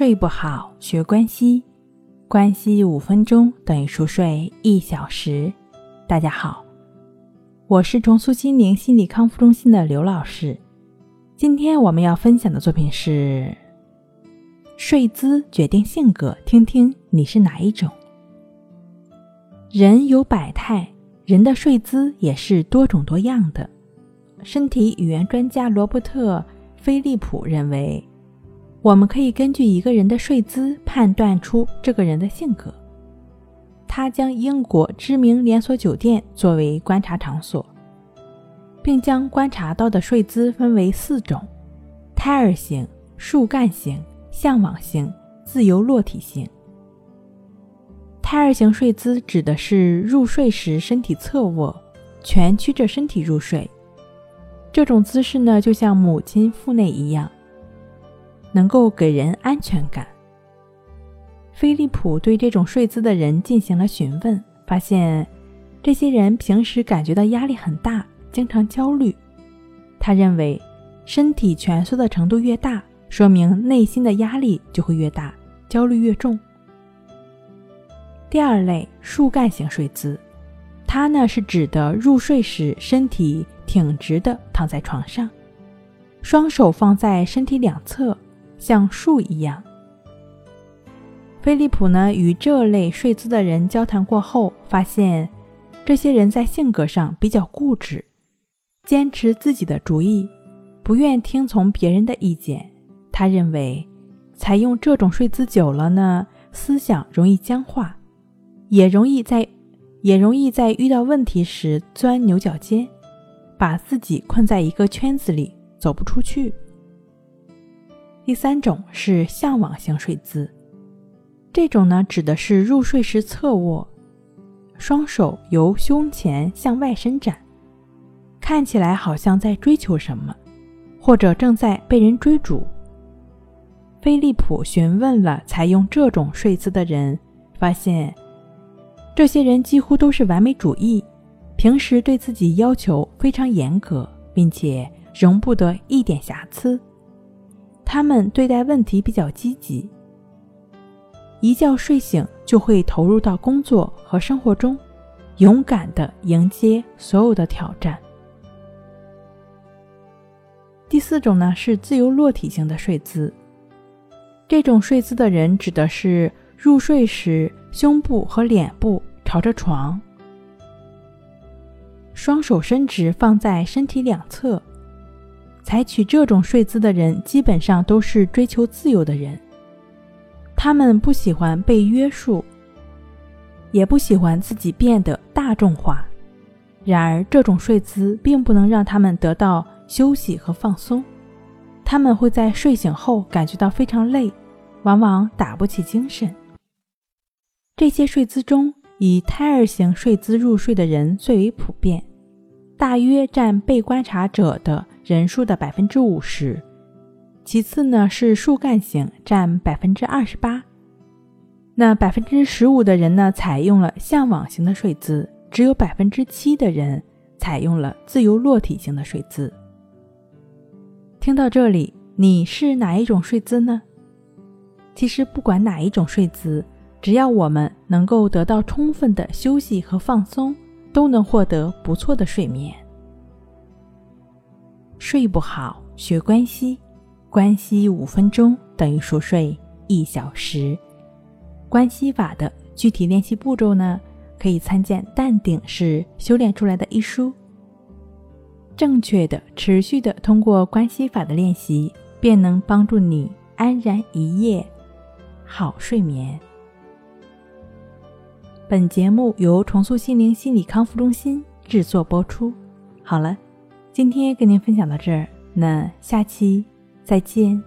睡不好，学关西，关西五分钟等于熟睡一小时。大家好，我是重塑心灵心理康复中心的刘老师。今天我们要分享的作品是：睡姿决定性格，听听你是哪一种。人有百态，人的睡姿也是多种多样的。身体语言专家罗伯特·菲利普认为。我们可以根据一个人的睡姿判断出这个人的性格。他将英国知名连锁酒店作为观察场所，并将观察到的睡姿分为四种：胎儿型、树干型、向往型、自由落体型。胎儿型睡姿指的是入睡时身体侧卧，蜷曲着身体入睡。这种姿势呢，就像母亲腹内一样。能够给人安全感。菲利普对这种睡姿的人进行了询问，发现这些人平时感觉到压力很大，经常焦虑。他认为，身体蜷缩的程度越大，说明内心的压力就会越大，焦虑越重。第二类树干型睡姿，它呢是指的入睡时身体挺直的躺在床上，双手放在身体两侧。像树一样。菲利普呢，与这类睡姿的人交谈过后，发现这些人在性格上比较固执，坚持自己的主意，不愿听从别人的意见。他认为，采用这种睡姿久了呢，思想容易僵化，也容易在也容易在遇到问题时钻牛角尖，把自己困在一个圈子里，走不出去。第三种是向往型睡姿，这种呢指的是入睡时侧卧，双手由胸前向外伸展，看起来好像在追求什么，或者正在被人追逐。菲利普询问了采用这种睡姿的人，发现这些人几乎都是完美主义，平时对自己要求非常严格，并且容不得一点瑕疵。他们对待问题比较积极，一觉睡醒就会投入到工作和生活中，勇敢地迎接所有的挑战。第四种呢是自由落体型的睡姿，这种睡姿的人指的是入睡时胸部和脸部朝着床，双手伸直放在身体两侧。采取这种睡姿的人，基本上都是追求自由的人。他们不喜欢被约束，也不喜欢自己变得大众化。然而，这种睡姿并不能让他们得到休息和放松。他们会在睡醒后感觉到非常累，往往打不起精神。这些睡姿中，以胎儿型睡姿入睡的人最为普遍，大约占被观察者的。人数的百分之五十，其次呢是树干型，占百分之二十八。那百分之十五的人呢采用了向往型的睡姿，只有百分之七的人采用了自由落体型的睡姿。听到这里，你是哪一种睡姿呢？其实不管哪一种睡姿，只要我们能够得到充分的休息和放松，都能获得不错的睡眠。睡不好，学关西，关西五分钟等于熟睡一小时。关西法的具体练习步骤呢，可以参见《淡定是修炼出来的》一书。正确的、持续的通过关系法的练习，便能帮助你安然一夜好睡眠。本节目由重塑心灵心理康复中心制作播出。好了。今天跟您分享到这儿，那下期再见。